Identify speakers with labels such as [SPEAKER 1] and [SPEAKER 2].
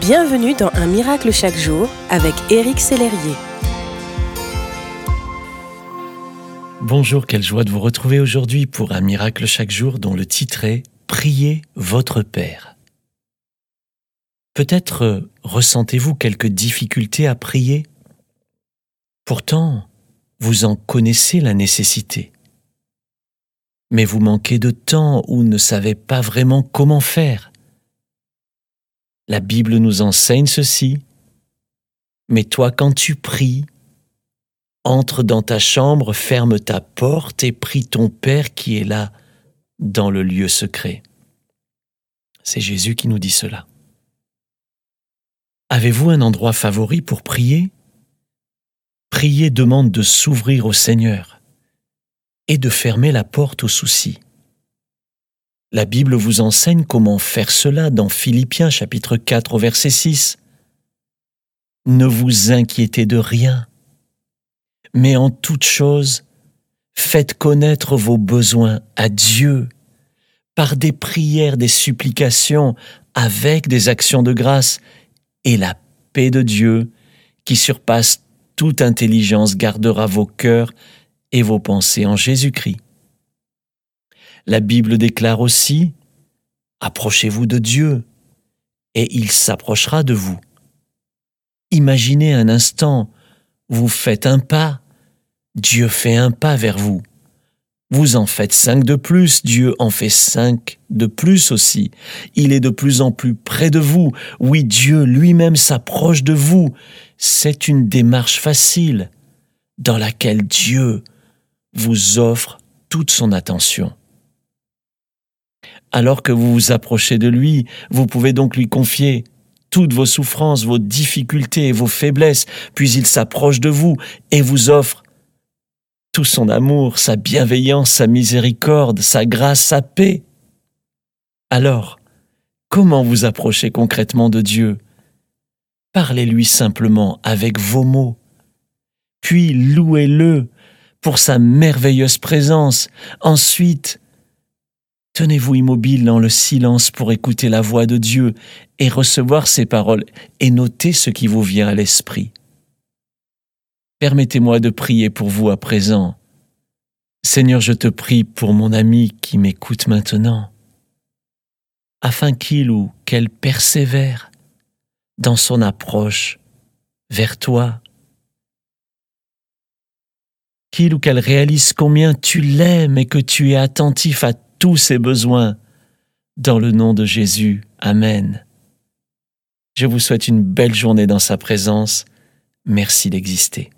[SPEAKER 1] Bienvenue dans Un miracle chaque jour avec Éric Sellerier.
[SPEAKER 2] Bonjour, quelle joie de vous retrouver aujourd'hui pour Un miracle chaque jour dont le titre est Priez votre Père. Peut-être euh, ressentez-vous quelques difficultés à prier? Pourtant, vous en connaissez la nécessité. Mais vous manquez de temps ou ne savez pas vraiment comment faire. La Bible nous enseigne ceci. Mais toi, quand tu pries, entre dans ta chambre, ferme ta porte et prie ton Père qui est là, dans le lieu secret. C'est Jésus qui nous dit cela. Avez-vous un endroit favori pour prier? Prier demande de s'ouvrir au Seigneur et de fermer la porte aux soucis. La Bible vous enseigne comment faire cela dans Philippiens chapitre 4 au verset 6. Ne vous inquiétez de rien, mais en toute chose, faites connaître vos besoins à Dieu par des prières, des supplications, avec des actions de grâce, et la paix de Dieu, qui surpasse toute intelligence, gardera vos cœurs et vos pensées en Jésus-Christ. La Bible déclare aussi, Approchez-vous de Dieu, et il s'approchera de vous. Imaginez un instant, vous faites un pas, Dieu fait un pas vers vous. Vous en faites cinq de plus, Dieu en fait cinq de plus aussi. Il est de plus en plus près de vous. Oui, Dieu lui-même s'approche de vous. C'est une démarche facile dans laquelle Dieu vous offre toute son attention. Alors que vous vous approchez de lui, vous pouvez donc lui confier toutes vos souffrances, vos difficultés et vos faiblesses, puis il s'approche de vous et vous offre tout son amour, sa bienveillance, sa miséricorde, sa grâce, sa paix. Alors, comment vous approcher concrètement de Dieu? Parlez-lui simplement avec vos mots, puis louez-le pour sa merveilleuse présence. Ensuite, Tenez-vous immobile dans le silence pour écouter la voix de Dieu et recevoir ses paroles et noter ce qui vous vient à l'esprit. Permettez-moi de prier pour vous à présent. Seigneur, je te prie pour mon ami qui m'écoute maintenant, afin qu'il ou qu'elle persévère dans son approche vers toi, qu'il ou qu'elle réalise combien tu l'aimes et que tu es attentif à tous ses besoins. Dans le nom de Jésus. Amen. Je vous souhaite une belle journée dans sa présence. Merci d'exister.